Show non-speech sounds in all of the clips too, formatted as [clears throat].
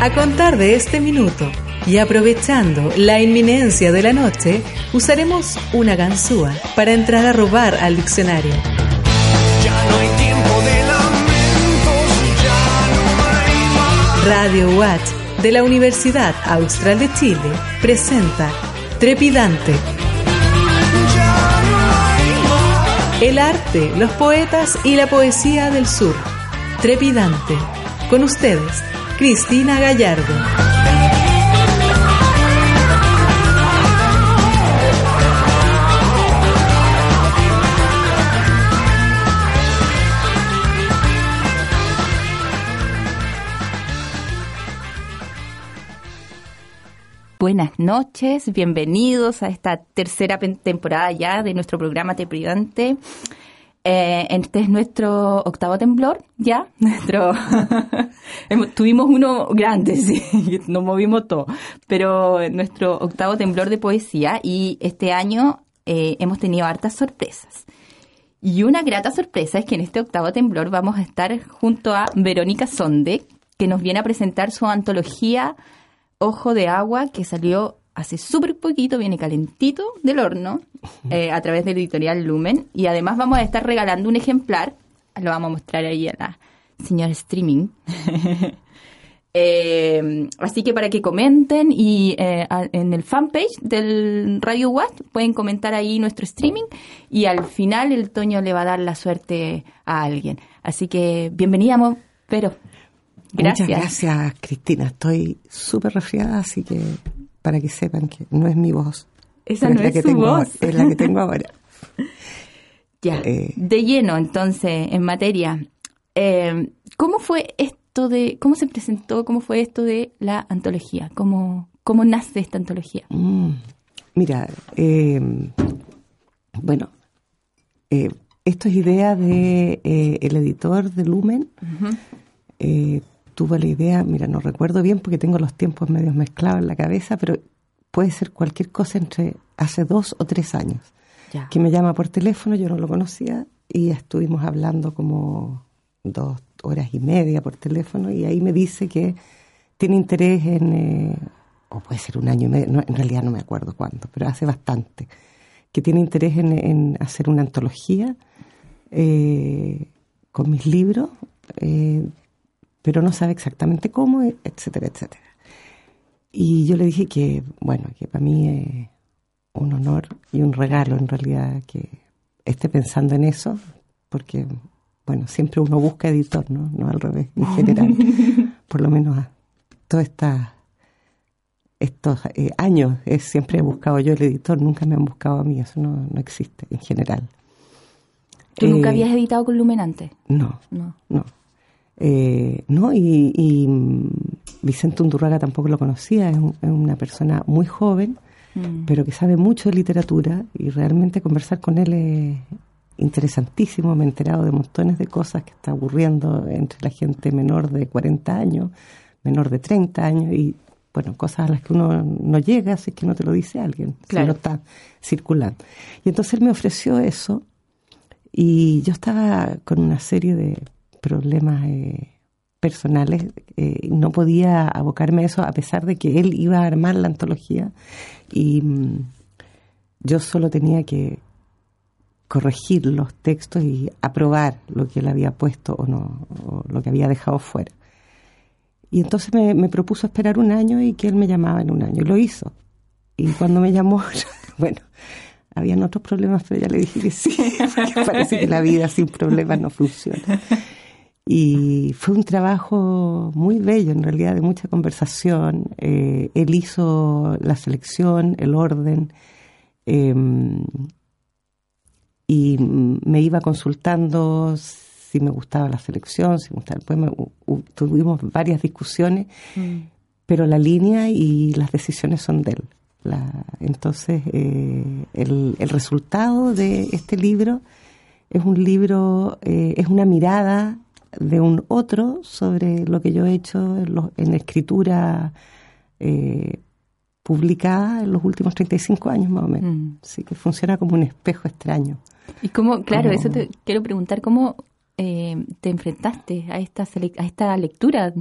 A contar de este minuto y aprovechando la inminencia de la noche, usaremos una ganzúa para entrar a robar al diccionario. Radio Watch de la Universidad Austral de Chile presenta Trepidante. El arte, los poetas y la poesía del sur. Trepidante. Con ustedes, Cristina Gallardo. Buenas noches, bienvenidos a esta tercera temporada ya de nuestro programa Trepidante. Eh, este es nuestro octavo temblor, ya. [laughs] Nuestro [laughs] tuvimos uno grande, [laughs] sí, nos movimos todo, pero nuestro octavo temblor de poesía y este año eh, hemos tenido hartas sorpresas. Y una grata sorpresa es que en este octavo temblor vamos a estar junto a Verónica Sonde, que nos viene a presentar su antología Ojo de Agua, que salió hace súper poquito, viene calentito del horno, eh, a través del editorial Lumen. Y además vamos a estar regalando un ejemplar, lo vamos a mostrar ahí a la señora streaming. [laughs] Eh, así que para que comenten y eh, en el fanpage del Radio Watt pueden comentar ahí nuestro streaming y al final el Toño le va a dar la suerte a alguien. Así que bienvenida, pero gracias. Muchas gracias, Cristina. Estoy súper resfriada, así que para que sepan que no es mi voz. Esa no es, que su tengo, voz. Es la que tengo ahora. [laughs] ya, Eh. de lleno entonces en materia. Eh, ¿Cómo fue esto de, cómo se presentó, cómo fue esto de la antología? ¿Cómo, cómo nace esta antología? Mm, Mira, eh, bueno, eh, esto es idea de eh, el editor de Lumen. Tuvo la idea, mira, no recuerdo bien porque tengo los tiempos medios mezclados en la cabeza, pero puede ser cualquier cosa entre hace dos o tres años. Ya. Que me llama por teléfono, yo no lo conocía, y estuvimos hablando como dos horas y media por teléfono, y ahí me dice que tiene interés en, eh, o puede ser un año y medio, no, en realidad no me acuerdo cuánto, pero hace bastante, que tiene interés en, en hacer una antología eh, con mis libros, eh, pero no sabe exactamente cómo, etcétera, etcétera. Y yo le dije que, bueno, que para mí es un honor y un regalo en realidad que esté pensando en eso, porque, bueno, siempre uno busca editor, ¿no? No al revés, en general. [laughs] Por lo menos a estas estos eh, años eh, siempre he buscado yo el editor, nunca me han buscado a mí, eso no, no existe en general. ¿Tú nunca Eh, habías editado con Lumen antes? No, No. no. Eh, no, y, y, mm, Vicente Undurraga tampoco lo conocía, es, un- es una persona muy joven, Mm. pero que sabe mucho de literatura y realmente conversar con él es interesantísimo. Me he enterado de montones de cosas que está ocurriendo entre la gente menor de 40 años, menor de 30 años y, bueno, cosas a las que uno no llega si es que no te lo dice alguien, Claro. si no está circulando. Y entonces él me ofreció eso y yo estaba con una serie de problemas eh, personales eh, no podía abocarme a eso a pesar de que él iba a armar la antología. Y mm, yo solo tenía que corregir los textos y aprobar lo que él había puesto o no o lo que había dejado fuera. Y entonces me, me propuso esperar un año y que él me llamaba en un año y lo hizo. Y cuando me llamó [laughs] bueno habían otros problemas pero ya le dije que sí [laughs] parece que la vida sin problemas no funciona y fue un trabajo muy bello, en realidad, de mucha conversación. Eh, él hizo la selección, el orden, eh, y mm, me iba consultando si me gustaba la selección, si me gustaba el poema. Tuvimos varias discusiones, pero la línea y las decisiones son de él. La- entonces, eh, el, el resultado de este libro es un libro, eh, es una mirada de un otro sobre lo que yo he hecho en, lo- en escritura eh, publicada en los últimos 35 años más o menos. Mm. Así que funciona como un espejo extraño. Y cómo, claro, Como- eso te quiero preguntar, ¿cómo eh, te enfrentaste a esta, a esta lectura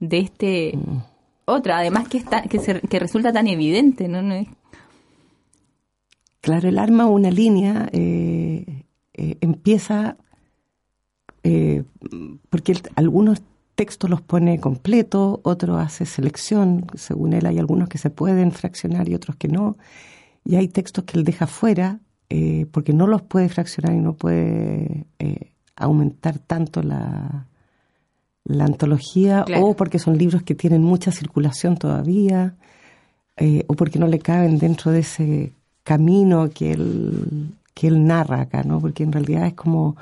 de este Mm. otra, además que, está, que, se- que resulta tan evidente, ¿no? No es- Claro, el arma una línea, eh, empieza eh, porque él- algunos textos los pone completos, otros hace selección, según él hay algunos que se pueden fraccionar y otros que no, y hay textos que él deja fuera eh, porque no los puede fraccionar y no puede eh, aumentar tanto la, la antología, Claro. o porque son libros que tienen mucha circulación todavía, o porque no le caben dentro de ese camino que él, que él narra acá, ¿no? Porque en realidad es como,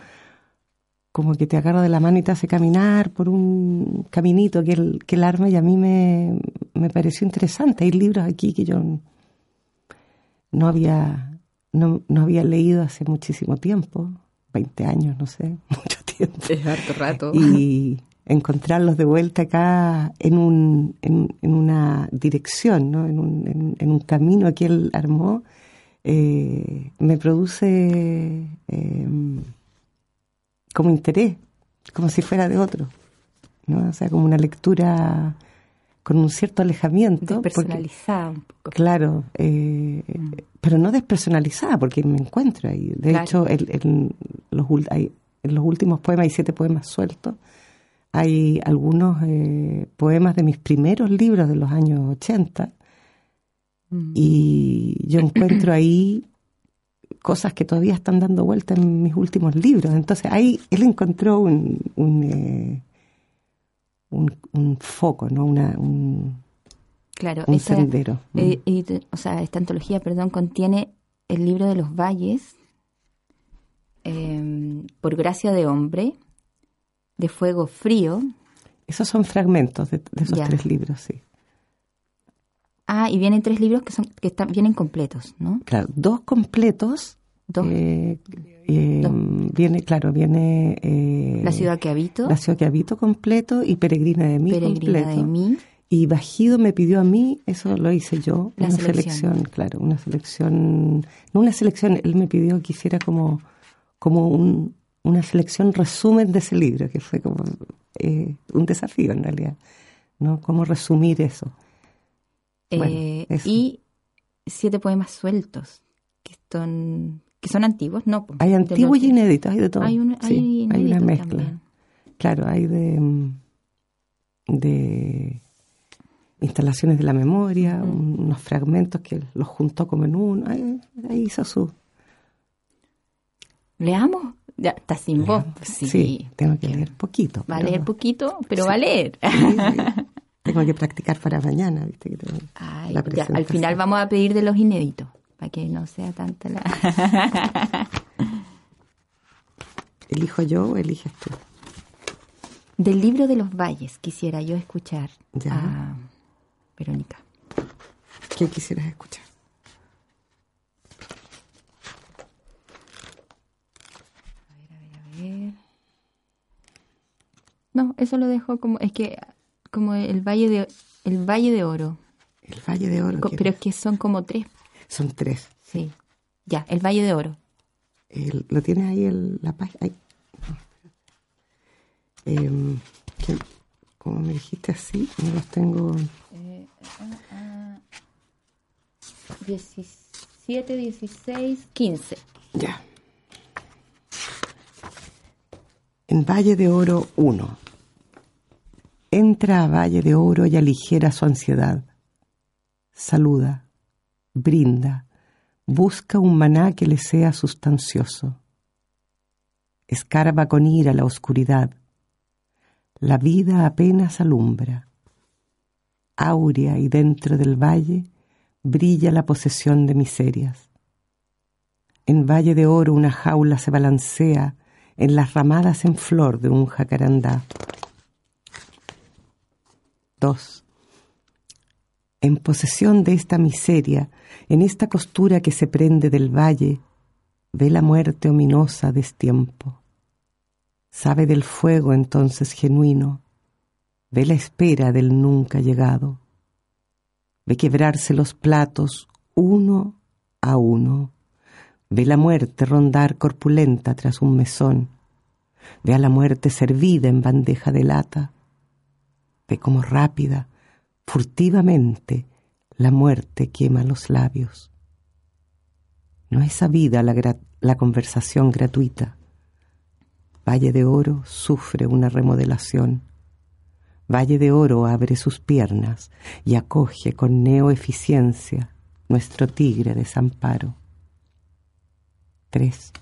como que te agarra de la mano y te hace caminar por un caminito que él, que él arma y a mí me, me pareció interesante. Hay libros aquí que yo no había, no, no había leído hace muchísimo tiempo, 20 años, no sé, [laughs] mucho tiempo Es harto rato. y encontrarlos de vuelta acá en, un, en, en una dirección, ¿no? en, un, en, en un camino que él armó, eh, me produce eh, como interés, como si fuera de otro, ¿no? o sea, como una lectura con un cierto alejamiento. porque- Despersonalizada un poco. Claro, eh, pero no despersonalizada, porque me encuentro ahí. De Claro. hecho, el- el- los, hay- en los últimos poemas hay siete poemas sueltos. Hay algunos eh, poemas de mis primeros libros de los años 80 Mm. y yo encuentro ahí [coughs] cosas que todavía están dando vuelta en mis últimos libros. Entonces ahí él encontró un, un, eh, un, un foco, ¿no? Una, un, Claro, un esta, sendero. eh, edit- o sea, esta antología, perdón, contiene el libro de los valles, eh, por gracia de hombre, de fuego frío. Esos son fragmentos de, de esos Ya. tres libros, sí. Ah, y vienen tres libros que son que están vienen completos, ¿no? Claro, dos completos. Dos. eh, eh, Dos. Viene, claro, viene eh, La ciudad que habito, La ciudad que habito completo y Peregrina de mí Peregrina completo. de mí. Y Bajido me pidió a mí, eso lo hice yo, La una selección. selección. claro, una selección, no una selección, él me pidió que hiciera como, como un, una selección resumen de ese libro, que fue como eh, un desafío en realidad, ¿no? Cómo resumir eso. Bueno, eh, y siete poemas sueltos, que son, que son antiguos, ¿no? Hay antiguos y inéditos, hay de todo. Hay, un, Sí, hay hay una mezcla. también. Claro, hay de, de instalaciones de la memoria, un- unos fragmentos que los juntó como en uno. Ahí, ahí hizo su. ¿Leamos? Ya, está sin voz. Sí. Sí, tengo que leer poquito. Va a leer poquito, pero va a leer. Sí, sí. [laughs] Tengo que practicar para mañana, ¿viste? Que tengo Ay, la ya, al final vamos a pedir de los inéditos, para que no sea tanta la... [laughs] ¿Elijo yo o eliges tú? Del libro de los valles quisiera yo escuchar Ya. a Verónica. ¿Qué quisieras escuchar? A ver. No, eso lo dejo como, es que como el Valle de, el Valle de Oro, El Valle de Oro. Co- ¿qué pero es que son como tres, Son tres. sí. Ya, el Valle de Oro. El- ¿Lo tienes ahí el, la página? Ahí. Que- como me dijiste así, no los tengo. 17, 16, 15. Ya. En Valle de Oro 1. Entra a Valle de Oro y aligera su ansiedad. Saluda, brinda, busca un maná que le sea sustancioso. Escarba con ira la oscuridad. La vida apenas alumbra. Áurea y dentro del valle brilla la posesión de miserias. En Valle de Oro una jaula se balancea en las ramadas en flor de un jacarandá. 2. En posesión de esta miseria, en esta costura que se prende del valle, ve la muerte ominosa destiempo. Sabe del fuego entonces genuino, ve la espera del nunca llegado. ve quebrarse los platos uno a uno, ve la muerte rondar corpulenta tras un mesón, ve a la muerte servida en bandeja de lata, ve como rápida, furtivamente, la muerte quema los labios. No es sabida la, la conversación gratuita. Valle de Oro sufre una remodelación. Valle de Oro abre sus piernas y acoge con neoeficiencia nuestro tigre desamparo. 3.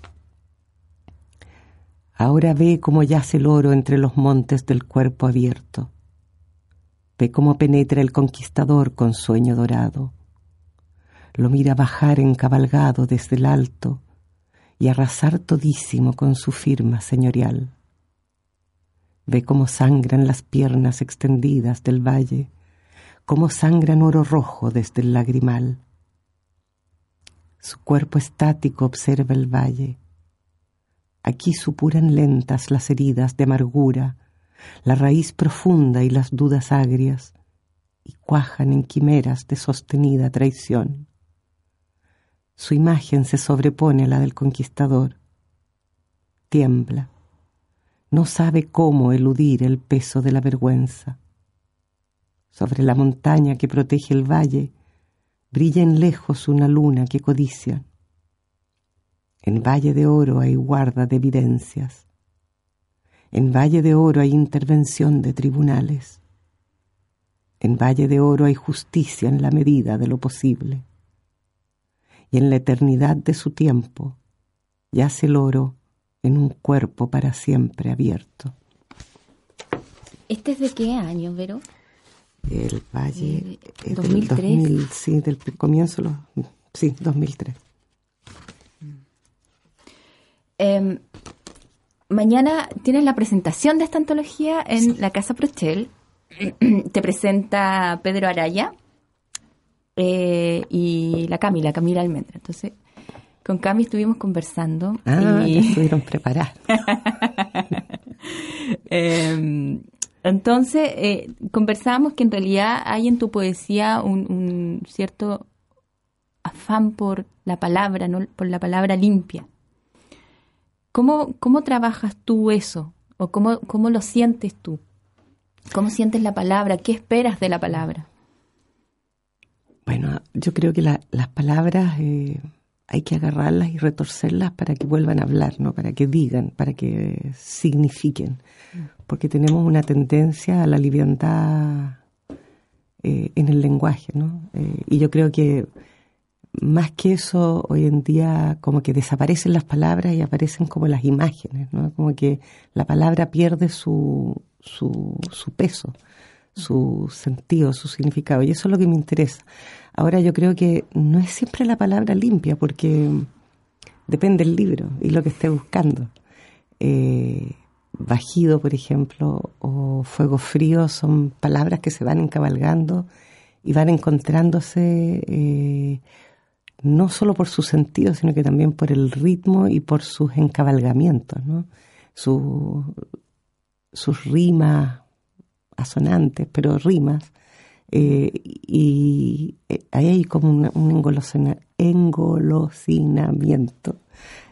Ahora ve cómo yace el oro entre los montes del cuerpo abierto. Ve cómo penetra el conquistador con sueño dorado. Lo mira bajar encabalgado desde el alto y arrasar todísimo con su firma señorial. Ve cómo sangran las piernas extendidas del valle, cómo sangran oro rojo desde el lagrimal. Su cuerpo estático observa el valle. Aquí supuran lentas las heridas de amargura, la raíz profunda y las dudas agrias, y cuajan en quimeras de sostenida traición. Su imagen se sobrepone a la del conquistador. Tiembla. No sabe cómo eludir el peso de la vergüenza. Sobre la montaña que protege el valle, brilla en lejos una luna que codicia. En Valle de Oro hay guarda de evidencias. En Valle de Oro hay intervención de tribunales. En Valle de Oro hay justicia en la medida de lo posible. Y en la eternidad de su tiempo yace el oro en un cuerpo para siempre abierto. ¿Este es de qué año, Vero? El Valle. Eh, 2003. Del 2000, sí, del comienzo, los, sí, 2003. Eh, mañana tienes la presentación de esta antología en la Casa Prochel. [clears throat] Te presenta Pedro Araya eh, y la Cami, la Camila Almendra. Entonces, con Cami estuvimos conversando. Ah, y... estuvieron preparados. [laughs] eh, entonces, eh, conversábamos que en realidad hay en tu poesía un, un cierto afán por la palabra, ¿no? por la palabra limpia. ¿Cómo, cómo trabajas tú eso? ¿O cómo, cómo lo sientes tú? ¿Cómo sientes la palabra? ¿Qué esperas de la palabra? Bueno, yo creo que la, las palabras eh, hay que agarrarlas y retorcerlas para que vuelvan a hablar, ¿no? Para que digan, para que signifiquen. Porque tenemos una tendencia a la liviandad eh, en el lenguaje, ¿no? Eh, y yo creo que más que eso, hoy en día como que desaparecen las palabras y aparecen como las imágenes, ¿no? Como que la palabra pierde su, su, peso, su sentido, su significado. Y eso es lo que me interesa. Ahora yo creo que no es siempre la palabra limpia, porque depende del libro y lo que esté buscando. Eh, bajido, por ejemplo, o fuego frío son palabras que se van encabalgando y van encontrándose eh, no solo por su sentido, sino que también por el ritmo y por sus encabalgamientos, ¿no? Su, sus rimas asonantes, pero rimas, eh, y eh, ahí hay como un, un engolosina, engolosinamiento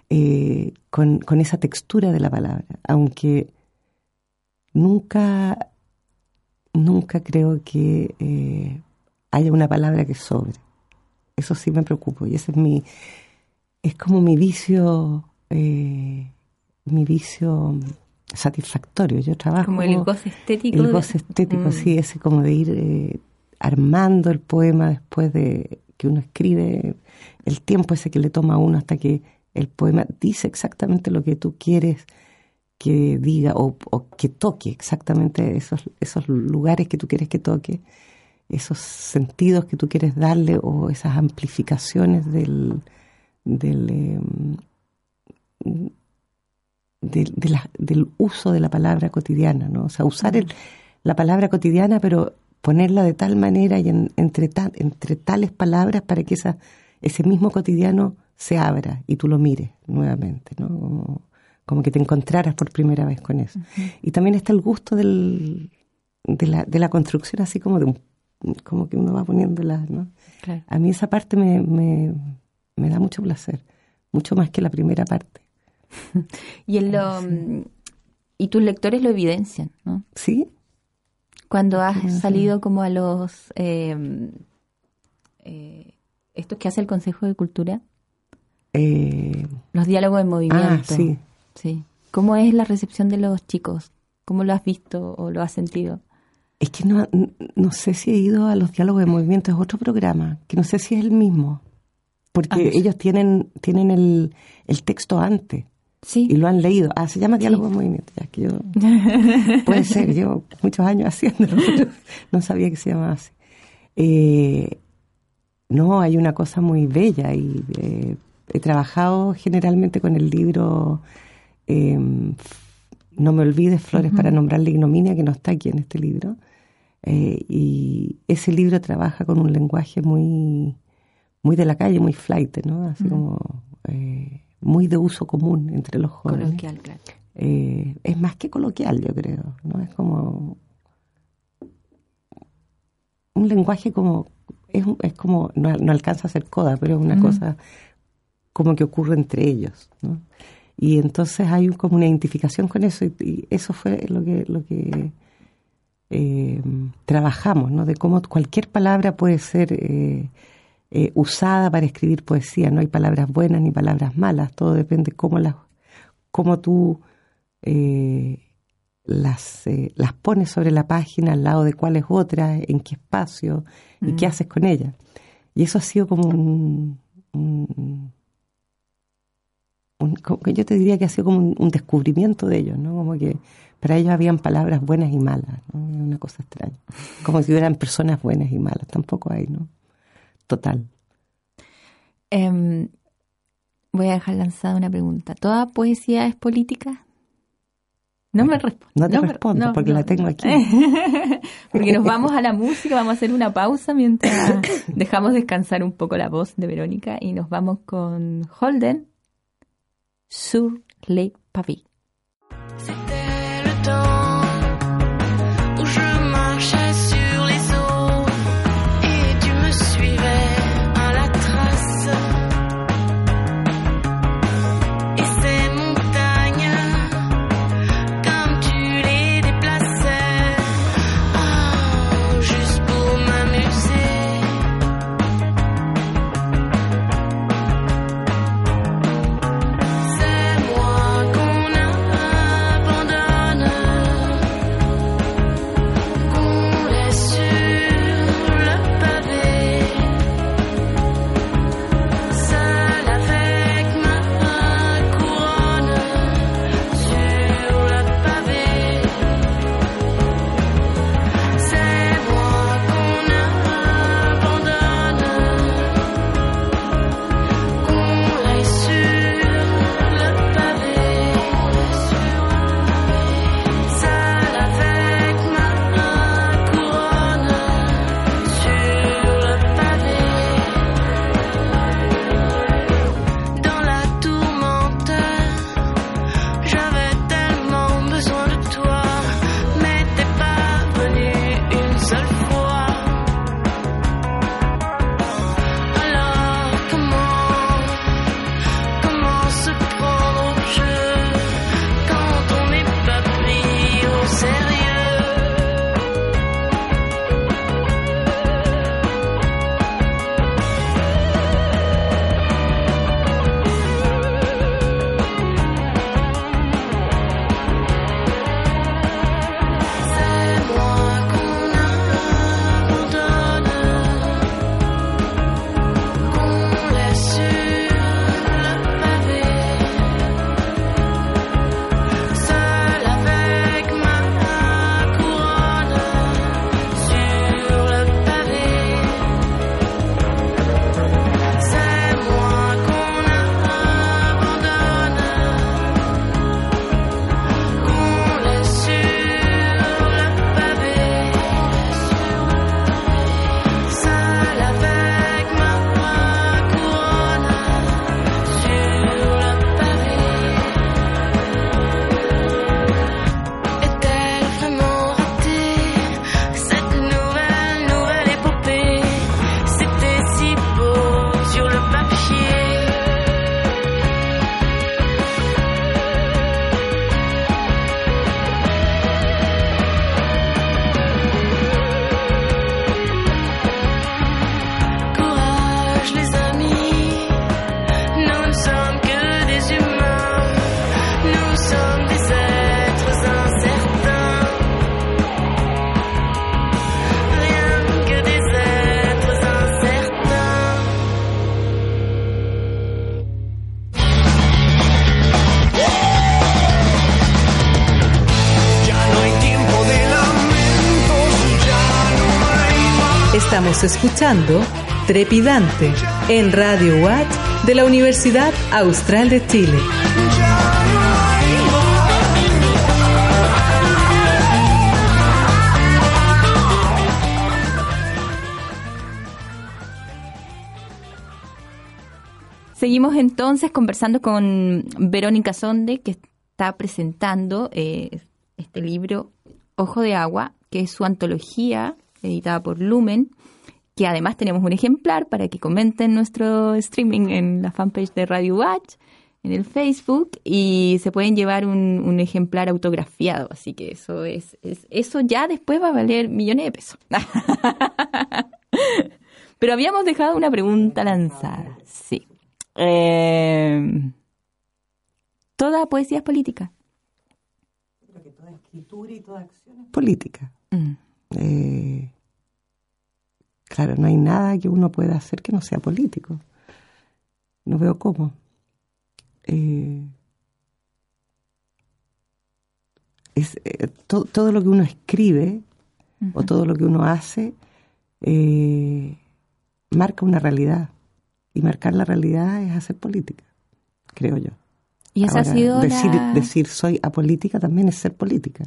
eh, con, con, esa textura de la palabra, aunque nunca, nunca creo que eh, haya una palabra que sobre. Eso sí me preocupa y ese es mi, es como mi vicio, eh, mi vicio satisfactorio. Yo trabajo. Como el goce estético. El goce estético, mm. sí, ese como de ir eh, armando el poema después de que uno escribe, el tiempo ese que le toma a uno hasta que el poema dice exactamente lo que tú quieres que diga o, o que toque exactamente esos, esos lugares que tú quieres que toque, esos sentidos que tú quieres darle o esas amplificaciones del, del eh, de, de la, del uso de la palabra cotidiana, ¿no? O sea, usar el, la palabra cotidiana, pero ponerla de tal manera y en, entre, ta, entre tales palabras para que esa, ese mismo cotidiano se abra y tú lo mires nuevamente, ¿no? Como, como que te encontraras por primera vez con eso. Uh -huh. Y también está el gusto del, de, la, de la construcción así como de un, como que uno va poniéndolas, ¿no? A mí esa parte me, me, me, da mucho placer, mucho más que la primera parte. [laughs] y, en lo, y tus lectores lo evidencian, ¿no? Sí. Cuando has salido como a los... Eh, eh, estos que hace el Consejo de Cultura. Eh, los diálogos en movimiento. Ah, sí. Sí. ¿Cómo es la recepción de los chicos? ¿Cómo lo has visto o lo has sentido? Es que no, no sé si he ido a los diálogos de movimiento, es otro programa, que no sé si es el mismo, porque ah, ellos tienen, tienen el, el texto antes. Sí. Y lo han leído. Ah, se llama Diálogo de Movimiento. Ya que yo, [laughs] puede ser, yo muchos años haciéndolo, [laughs] no sabía que se llamaba así. Eh, no, hay una cosa muy bella y eh, he trabajado generalmente con el libro eh, No me olvides Flores para nombrar la ignominia, que no está aquí en este libro. Eh, y ese libro trabaja con un lenguaje muy, muy de la calle, muy flight, ¿no? Así como eh, muy de uso común entre los jóvenes. Coloquial, claro. Eh, es más que coloquial, yo creo, ¿no? Es como un lenguaje como es, es como no, no, alcanza a ser coda, pero es una cosa como que ocurre entre ellos, ¿no? Y entonces hay como una identificación con eso y, eso fue lo que lo que eh, trabajamos, ¿no? De cómo cualquier palabra puede ser eh, eh, usada para escribir poesía. No hay palabras buenas ni palabras malas. Todo depende cómo las, cómo tú las, las pones sobre la página al lado de cuáles otras, en qué espacio y qué mm. haces con ellas. Y eso ha sido como un, yo te diría que ha sido como un, descubrimiento de ellos, ¿no? Como que para ellos habían palabras buenas y malas, ¿no? Una cosa extraña. Como si hubieran personas buenas y malas, tampoco hay, ¿no? Total. Em, voy a dejar lanzada una pregunta. ¿Toda poesía es política? No me respondo. No te respondo porque la tengo aquí. [laughs] porque nos vamos a la música, vamos a hacer una pausa mientras [coughs] dejamos descansar un poco la voz de Verónica y nos vamos con Holden sur les pavés. Estamos escuchando Trepidante en Radio Watt de la Universidad Austral de Chile. Seguimos entonces conversando con Verónica Sonde, que está presentando eh, este libro Ojo de Agua, que es su antología editada por Lumen, que además tenemos un ejemplar para que comenten nuestro streaming en la fanpage de Radio Watch, en el Facebook, y se pueden llevar un, ejemplar autografiado. Así que eso es, eso ya después va a valer millones de pesos. [laughs] Pero habíamos dejado una pregunta lanzada. Sí. Eh, toda poesía es política. Creo que toda escritura y toda acción es política. Mm. Eh, claro, no hay nada que uno pueda hacer que no sea político. No veo cómo. Eh, es, eh, todo lo que uno escribe o todo lo que uno hace marca una realidad. Y marcar la realidad es hacer política, creo yo. Y esa ha sido decir, decir soy apolítica también es ser política.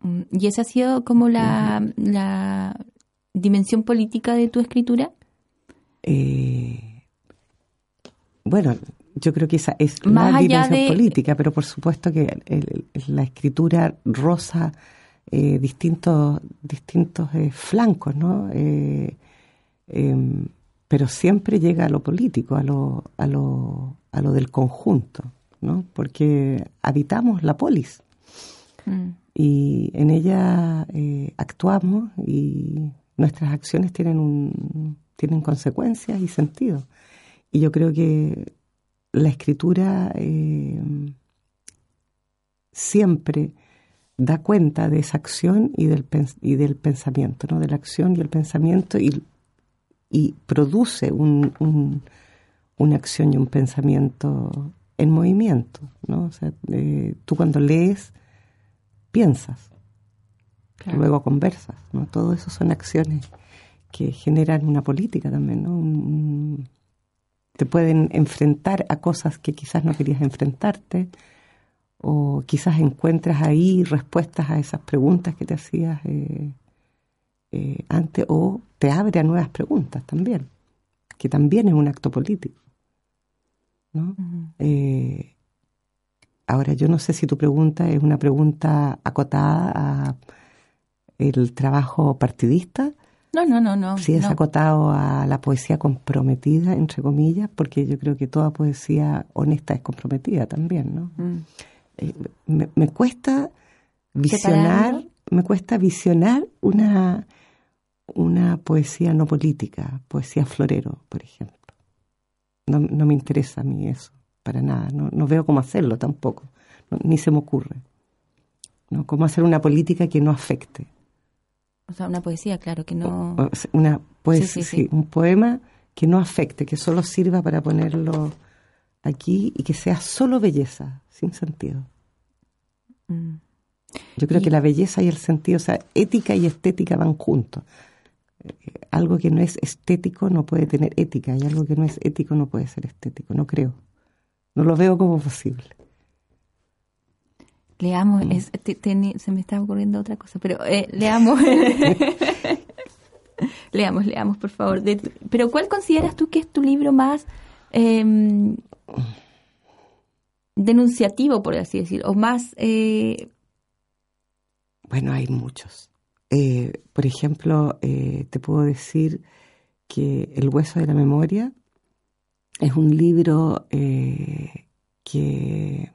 Mm, ¿Y esa ha sido como la, la dimensión política de tu escritura? Eh, bueno, yo creo que esa es la dimensión política, pero por supuesto que la escritura rosa eh, distintos, distintos eh, flancos, ¿no? Em, pero siempre llega a lo político, a lo, a lo, a lo del conjunto, ¿no? Porque habitamos la polis. Mm y en ella eh, actuamos y nuestras acciones tienen, un, tienen consecuencias y sentido. Y yo creo que la escritura eh, siempre da cuenta de esa acción y del, y del pensamiento, ¿no? de la acción y el pensamiento y, y produce un, una acción y un pensamiento en movimiento. ¿no? O sea, eh, tú cuando lees piensas, luego conversas, ¿no? Todo eso son acciones que generan una política también, ¿no? te pueden enfrentar a cosas que quizás no querías enfrentarte o quizás encuentras ahí respuestas a esas preguntas que te hacías eh, eh, antes o te abre a nuevas preguntas también, que también es un acto político. ¿no? Ahora, yo no sé si tu pregunta es una pregunta acotada a el trabajo partidista. No, no, no, no. Si es acotado a la poesía comprometida, entre comillas, porque yo creo que toda poesía honesta es comprometida también, ¿no? Mm. Eh, me, cuesta visionar, me cuesta visionar una, una poesía no política, poesía florero, por ejemplo. No, no me interesa a mí eso para nada. No, veo cómo hacerlo tampoco, ni se me ocurre. ¿no? Cómo hacer una política que no afecte. O sea, una poesía, claro, que no... una poesía, sí, un poema que no afecte, que solo sirva para ponerlo aquí y que sea solo belleza, sin sentido. Mm. Yo creo que la belleza y el sentido, o sea, ética y estética van juntos. Eh, algo que no es estético no puede tener ética y algo que no es ético no puede ser estético, no creo. No lo veo como posible. Leamos, mm. se me está ocurriendo otra cosa, pero eh, leamos. [laughs] leamos, leamos, por favor. pero ¿cuál consideras tú que es tu libro más em, denunciativo, por así decirlo, o más... Eh, bueno, hay muchos. Eh, por ejemplo, te puedo decir que El hueso de la memoria es un libro que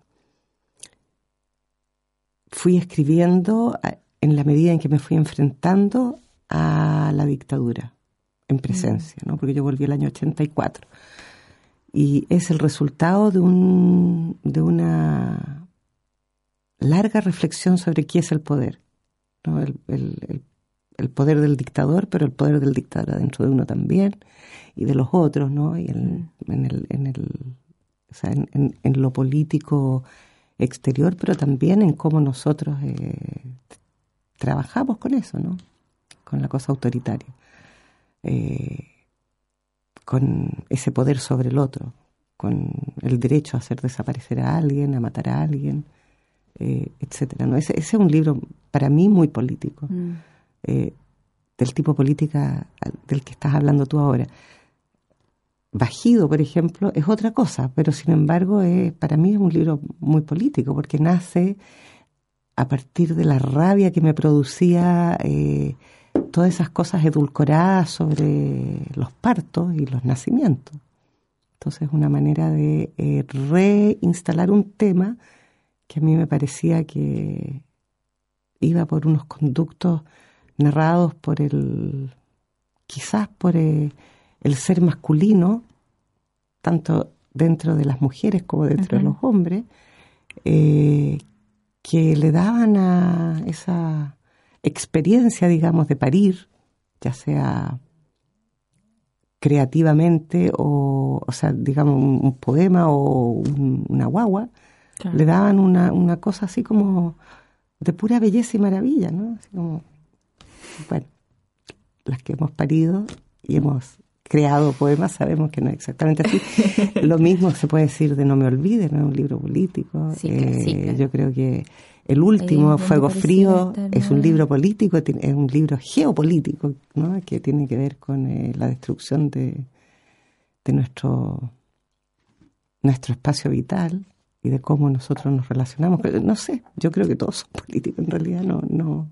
fui escribiendo en la medida en que me fui enfrentando a la dictadura en presencia, ¿no? porque yo volví el año 84. Y es el resultado de, un, de una larga reflexión sobre qué es el poder. ¿no? El, el, el poder del dictador, pero el poder del dictador dentro de uno también y de los otros, ¿no? Y en, el, en, el, o sea, en, en, lo político exterior, pero también en cómo nosotros eh, trabajamos con eso, ¿no? Con la cosa autoritaria. eh, con ese poder sobre el otro, con el derecho a hacer desaparecer a alguien, a matar a alguien, eh, etcétera. ¿no? Ese, es un libro para mí muy político, mm. eh, del tipo política del que estás hablando tú ahora. Bajido, por ejemplo, es otra cosa, pero sin embargo para mí es un libro muy político porque nace a partir de la rabia que me producía eh, todas esas cosas edulcoradas sobre los partos y los nacimientos. Entonces, una manera de eh, reinstalar un tema que a mí me parecía que iba por unos conductos narrados por el, quizás por eh, el ser masculino, tanto dentro de las mujeres como dentro de los hombres, eh, que le daban a esa experiencia, digamos, de parir, ya sea creativamente o, o sea, digamos, un, poema o una guagua, le daban una, una cosa así como de pura belleza y maravilla, ¿no? Así como, bueno, las que hemos parido y hemos creado poemas sabemos que no es exactamente así. [laughs] Lo mismo se puede decir de No me olvides, ¿no? es un libro político. Eh, yo creo que el último, Fuego Frío, es un libro político, es un libro geopolítico, ¿no? que tiene que ver con eh, la destrucción de, de nuestro, nuestro espacio vital y de cómo nosotros nos relacionamos. Pero no sé, yo creo que todos son políticos, en realidad no, no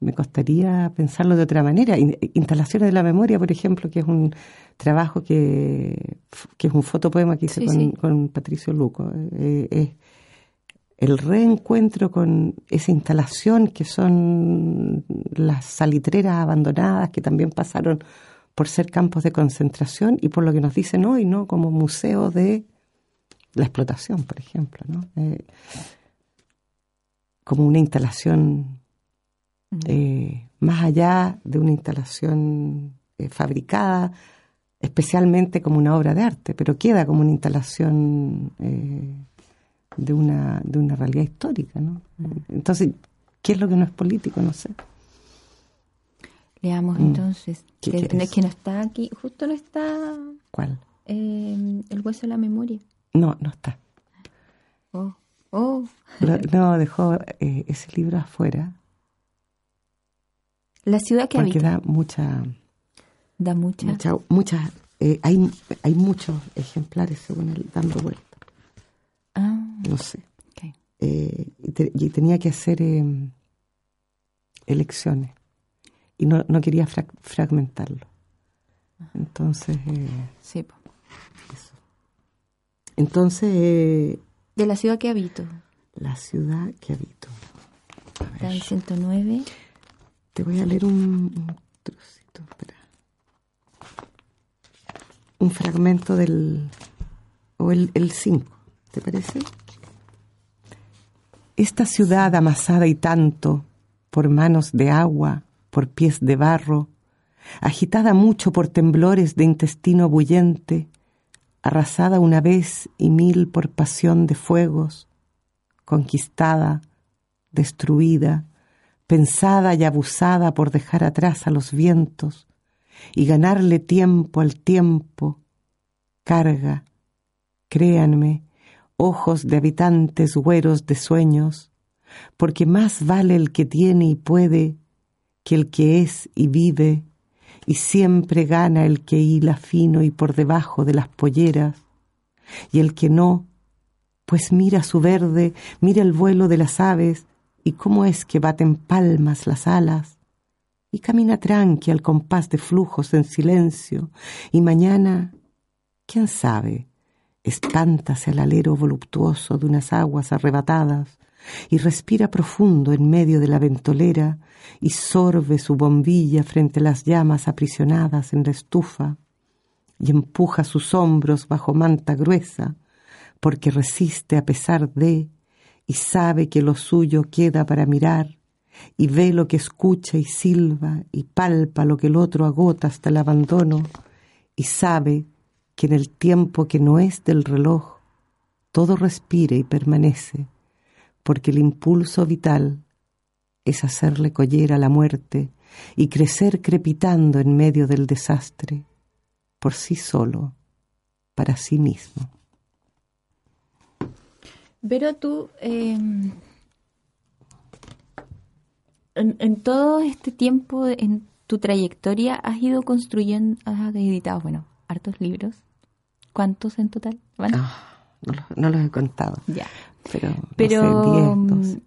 me costaría pensarlo de otra manera. Instalaciones de la memoria, por ejemplo, que es un trabajo que, que es un fotopoema que hice con, Patricio Luco. Eh, es el reencuentro con esa instalación que son las salitreras abandonadas que también pasaron por ser campos de concentración y por lo que nos dicen hoy, ¿no? Como museo de la explotación, por ejemplo, ¿no? Eh, como una instalación eh, más allá de una instalación eh, fabricada, especialmente como una obra de arte, pero queda como una instalación de una, de una realidad histórica, ¿no? Entonces, ¿qué es lo que no es político? No sé. Leamos mm. entonces. ¿Qué que no está aquí, justo no está. ¿Cuál? Eh, el hueso de la memoria. No, no está. Oh, oh. no, dejó eh, ese libro afuera. La ciudad que porque da mucha. Da mucha. Mucha. mucha eh, hay, hay muchos ejemplares según él dando vuelta. Ah, no sé. Eh, y, tenía que hacer em, elecciones y no, no quería fragmentarlo. Entonces. Eh, sí. Entonces. Eh, de la ciudad que habito. La ciudad que habito. Está en 109. Te voy a leer un, trocito. Un fragmento del. O el 5. ¿Te parece? Esta ciudad amasada y tanto, por manos de agua, por pies de barro, agitada mucho por temblores de intestino bullente, arrasada una vez y mil por pasión de fuegos, conquistada, destruida, pensada y abusada por dejar atrás a los vientos y ganarle tiempo al tiempo, carga, créanme, ojos de habitantes güeros de sueños, porque más vale el que tiene y puede que el que es y vive, y siempre gana el que hila fino y por debajo de las polleras, y el que no, pues mira su verde, mira el vuelo de las aves, y cómo es que baten palmas las alas, y camina tranqui al compás de flujos en silencio, y mañana, quién sabe, espántase al alero voluptuoso de unas aguas arrebatadas y respira profundo en medio de la ventolera y sorbe su bombilla frente a las llamas aprisionadas en la estufa y empuja sus hombros bajo manta gruesa porque resiste a pesar de y sabe que lo suyo queda para mirar y ve lo que escucha y silba y palpa lo que el otro agota hasta el abandono y sabe que en el tiempo que no es del reloj, todo respire y permanece, porque el impulso vital es hacerle collera a la muerte y crecer crepitando en medio del desastre, por sí solo, para sí mismo. Pero tú, em, en, todo este tiempo, en tu trayectoria, has ido construyendo, has editado, bueno, hartos libros. ¿Cuántos en total? Ah, no, los he contado. Ya. Pero, Pero mm,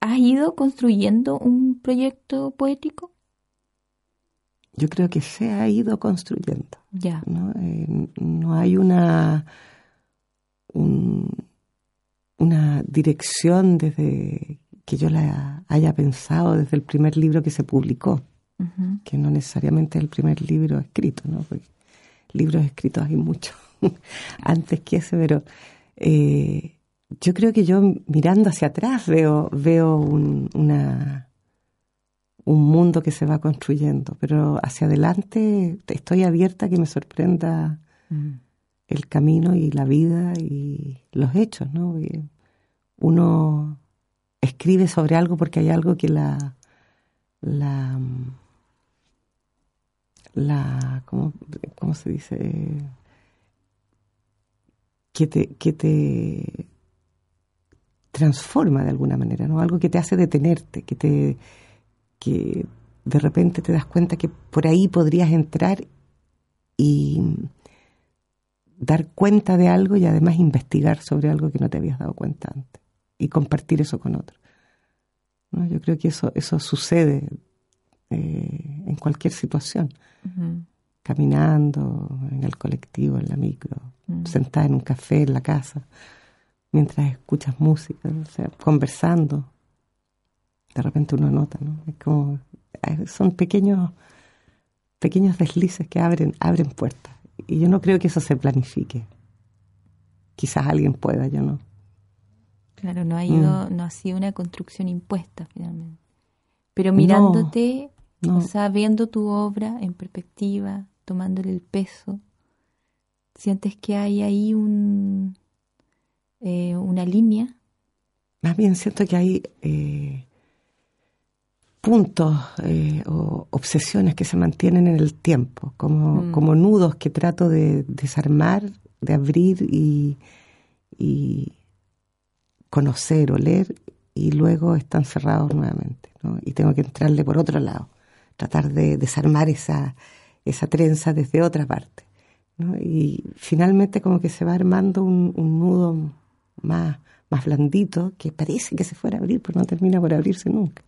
¿has ido construyendo un proyecto poético? Yo creo que se ha ido construyendo. Ya. No, eh, no hay una una dirección desde que yo la haya pensado desde el primer libro que se publicó, que no necesariamente es el primer libro escrito, ¿no? Porque libros escritos hay muchos [laughs] antes que ese, pero eh, yo creo que yo mirando hacia atrás veo, veo un, una, un mundo que se va construyendo, pero hacia adelante estoy abierta a que me sorprenda mm. El camino y la vida y los hechos, ¿no? uno escribe sobre algo porque hay algo que la la la cómo, cómo se dice que te que te transforma de alguna manera no algo que te hace detenerte que te que de repente te das cuenta que por ahí podrías entrar y dar cuenta de algo y además investigar sobre algo que no te habías dado cuenta antes y compartir eso con otros. ¿no? Yo creo que eso, eso sucede eh, en cualquier situación. Caminando, en el colectivo, en la micro, sentada en un café, en la casa, mientras escuchas música, o sea, conversando. De repente uno nota, ¿no? Es como, eh, son pequeños, pequeños deslices que abren, abren puertas. Y yo no creo que eso se planifique. Quizás alguien pueda, yo no. Claro, no ha, ido, mm. no ha sido una construcción impuesta finalmente. Pero mirándote, o sea, viendo tu obra en perspectiva, tomándole el peso, sientes que hay ahí un, eh, una línea. Más bien siento que hay eh, puntos eh, o obsesiones que se mantienen en el tiempo, como, mm. como nudos que trato de desarmar, de abrir y, y conocer, o leer y luego están cerrados nuevamente. ¿no? Y tengo que entrarle por otro lado, tratar de desarmar esa, esa trenza desde otra parte. ¿no? Y finalmente como que se va armando un, nudo más, más blandito que parece que se fuera a abrir, pero no termina por abrirse nunca.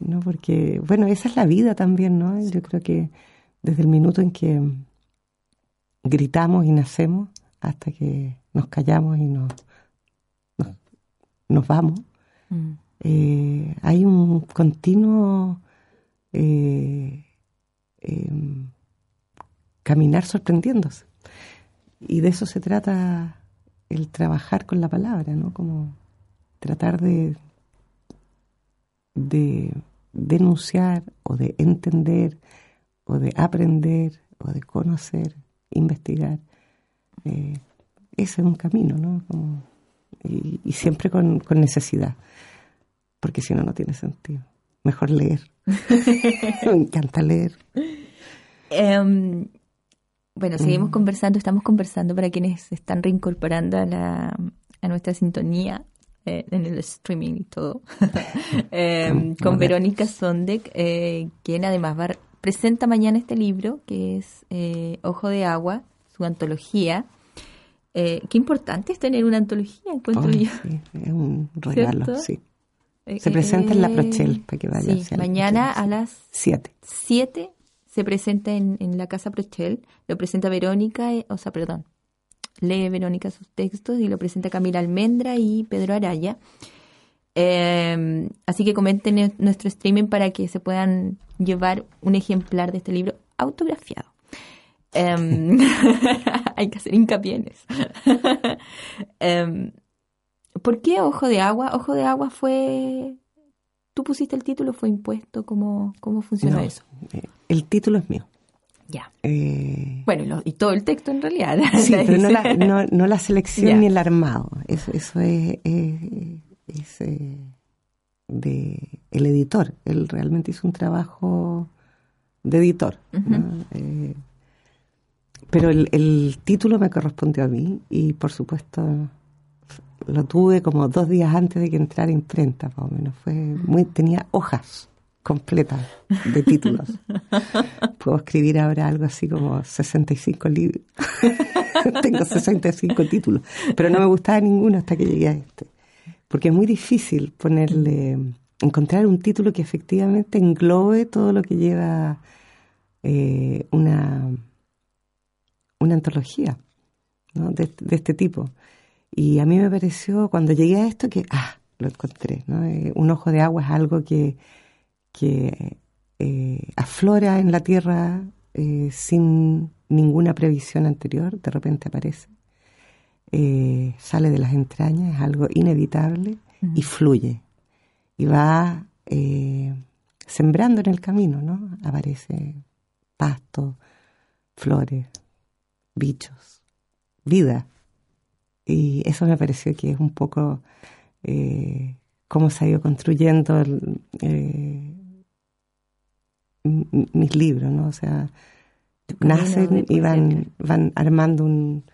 ¿No? Porque, bueno, esa es la vida también, ¿no? Yo creo que desde el minuto en que gritamos y nacemos hasta que nos callamos y nos nos vamos, mm. eh, hay un continuo eh, em, caminar sorprendiéndose. Y de eso se trata el trabajar con la palabra, ¿no? Como tratar de, de denunciar o de entender o de aprender o de conocer, investigar. Eh, ese es un camino, ¿no? Como y, siempre con, necesidad, porque si no, no tiene sentido. Mejor leer. [laughs] Me encanta leer. Em, bueno, seguimos mm. conversando, estamos conversando para quienes se están reincorporando a, la, a nuestra sintonía eh, en el streaming y todo, [laughs] [laughs] em, con Verónica Sondek, eh, quien además va, presenta mañana este libro que es eh, Ojo de Agua, su antología, eh, qué importante es tener una antología, encuentro yo. Sí, es un [laughs] regalo, sí. Eh, se presenta en la Prochel para que vaya. Sí, mañana a las 7. 7 se presenta en, en, la Casa Prochel, lo presenta Verónica, eh, o sea, perdón, lee Verónica sus textos y lo presenta Camila Almendra y Pedro Araya. Em, así que comenten nuestro streaming para que se puedan llevar un ejemplar de este libro autografiado. Em, [laughs] hay que hacer hincapié en eso. [laughs] Em, ¿Por qué Ojo de Agua? Ojo de Agua fue... ¿Tú pusiste el título? ¿Fue impuesto? ¿Cómo, cómo funcionó eso? Eh, el título es mío. Ya. Eh, bueno, y, todo el texto en realidad. [laughs] Sí, pero no la, no, [laughs] la selección ni el armado. Eso, eso es, es, eh, de el editor. Él realmente hizo un trabajo de editor. Eh, pero el, el, título me correspondió a mí y por supuesto lo tuve como dos días antes de que entrara imprenta, más o menos. Fue muy, tenía hojas completas de títulos. [laughs] Puedo escribir ahora algo así como 65 libros. [laughs] Tengo 65 títulos, pero no me gustaba ninguno hasta que llegué a este. Porque es muy difícil ponerle, encontrar un título que efectivamente englobe todo lo que lleva eh, una, una antología de, este tipo. Y a mí me pareció, cuando llegué a esto, que, ah, lo encontré. ¿no? Eh, un ojo de agua es algo que, que eh, aflora en la tierra sin ninguna previsión anterior, de repente aparece. Eh, sale de las entrañas, es algo inevitable y fluye. Y va eh, sembrando en el camino, ¿no? Aparece pasto, flores, bichos, vida. Y eso me pareció que es un poco eh, cómo se ha ido construyendo mis libros, ¿no? O sea, nacen y van, van armando un,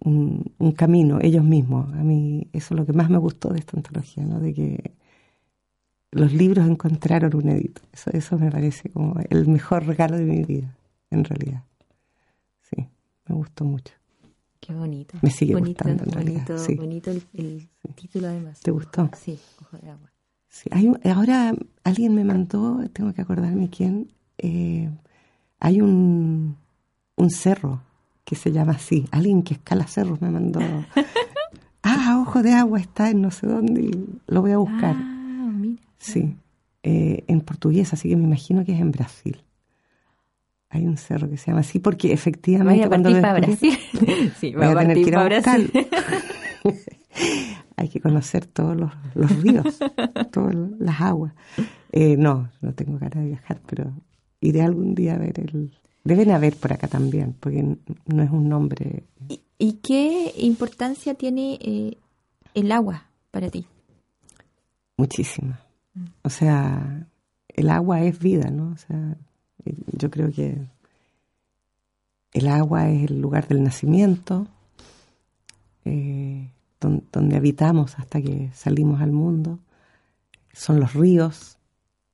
un, camino ellos mismos. A mí eso es lo que más me gustó de esta antología, ¿no? de que los libros encontraron un edito. Eso, eso me parece como el mejor regalo de mi vida, en realidad. Sí, me gustó mucho. Qué bonito. Me sigue gustando, en bonito, realidad. Bonito el, título, además. ¿Te gustó? Sí, Ojo de Agua. Sí, hay ahora alguien me mandó, tengo que acordarme quién, eh, hay un, un cerro que se llama así. Alguien que escala cerros me mandó. [laughs] ah, Ojo de Agua está en no sé dónde y lo voy a buscar. Ah, mira. Sí, eh, en portugués, así que me imagino que es en Brasil. Hay un cerro que se llama así porque efectivamente a cuando para Brasil. [laughs] sí, voy a, tener que ir a Brasil. [laughs] Hay que conocer todos los, los ríos, [laughs] todas las aguas. Eh, no, no tengo ganas de viajar, pero iré algún día a ver el, Deben haber por acá también, porque no es un nombre. ¿Y, qué importancia tiene eh, el agua para ti? Muchísima. O sea, el agua es vida, ¿no? O sea, yo creo que el agua es el lugar del nacimiento, eh, donde habitamos hasta que salimos al mundo. Son los ríos,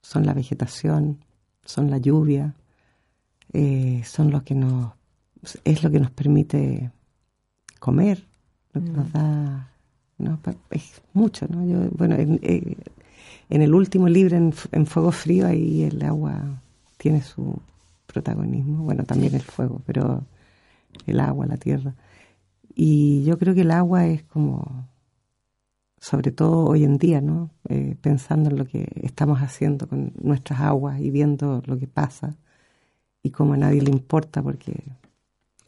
son la vegetación, son la lluvia, eh, son los que nos es lo que nos permite comer, lo que nos mm. da es mucho, ¿no? Yo, bueno, en, eh, el último libro, en, Fuego Frío, ahí el agua tiene su protagonismo, bueno, también el fuego, pero el agua, la tierra. Y yo creo que el agua es como, sobre todo hoy en día, ¿no? Eh, pensando en lo que estamos haciendo con nuestras aguas y viendo lo que pasa, y como a nadie le importa porque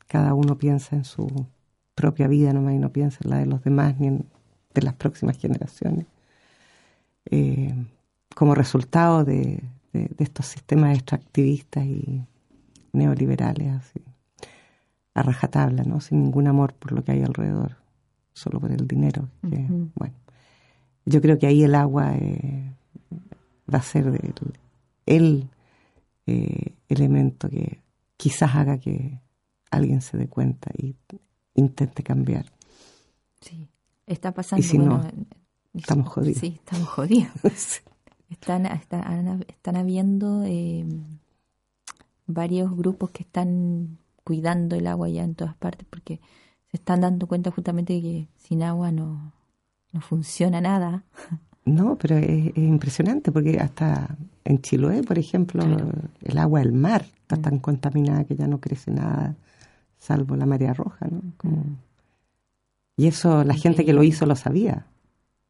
cada uno piensa en su propia vida nomás y no piensa en la de los demás ni en de las próximas generaciones. Eh, como resultado de, estos sistemas extractivistas y neoliberales, así, a rajatabla, ¿no? sin ningún amor por lo que hay alrededor, solo por el dinero. Bueno, yo creo que ahí el agua eh, va a ser el, el eh, elemento que quizás haga que alguien se dé cuenta y intente cambiar. Sí, está pasando. Y si no, estamos jodidos. Sí, estamos jodidos. [laughs] están, están, habiendo eh, varios grupos que están cuidando el agua ya en todas partes porque se están dando cuenta justamente de que sin agua no, no funciona nada. No, pero es, impresionante porque hasta en Chiloé, por ejemplo, el agua del mar está tan contaminada que ya no crece nada, salvo la marea roja, ¿no? Y eso la gente que lo hizo lo sabía,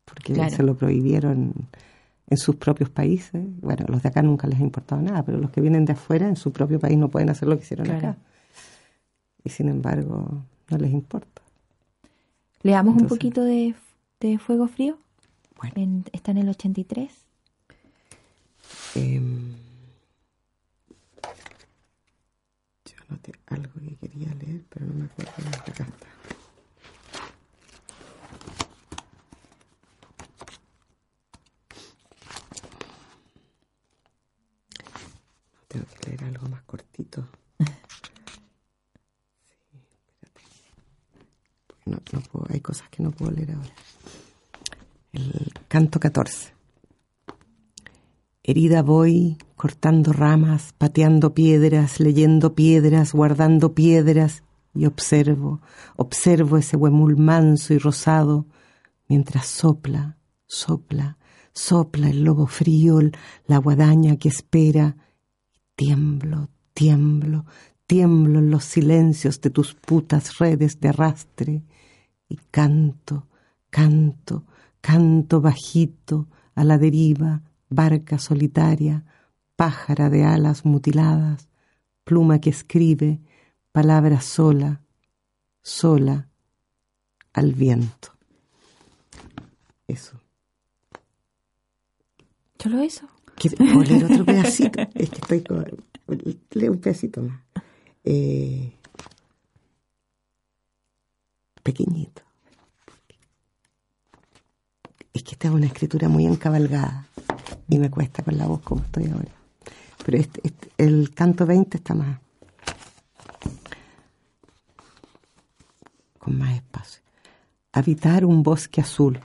porque se lo prohibieron en sus propios países. Bueno, los de acá nunca les ha importado nada, pero los que vienen de afuera en su propio país no pueden hacer lo que hicieron acá y sin embargo no les importa. Leamos un poquito de, de Fuego Frío. Está en el 83. Eh, em, yo noté algo que quería leer, pero no me acuerdo de la carta. Tengo que leer algo más cortito. No, hay cosas que no puedo leer ahora. El canto 14. Herida voy, cortando ramas, pateando piedras, leyendo piedras, guardando piedras, y observo, observo ese huemul manso y rosado, mientras sopla, sopla, sopla el lobo frío, la guadaña que espera, tiemblo, tiemblo, tiemblo en los silencios de tus putas redes de arrastre, y canto, canto, canto bajito a la deriva, barca solitaria, pájara de alas mutiladas, pluma que escribe, palabra sola, sola, al viento. Eso. ¿Solo eso? ¿Puedo leer otro pedacito? [laughs] Es que estoy con... Leo un pedacito más. Eh, pequeñito. Es que esta es una escritura muy encabalgada y me cuesta con la voz como estoy ahora. Pero este, este, el canto 20 está más. con más espacio. Habitar un bosque azul.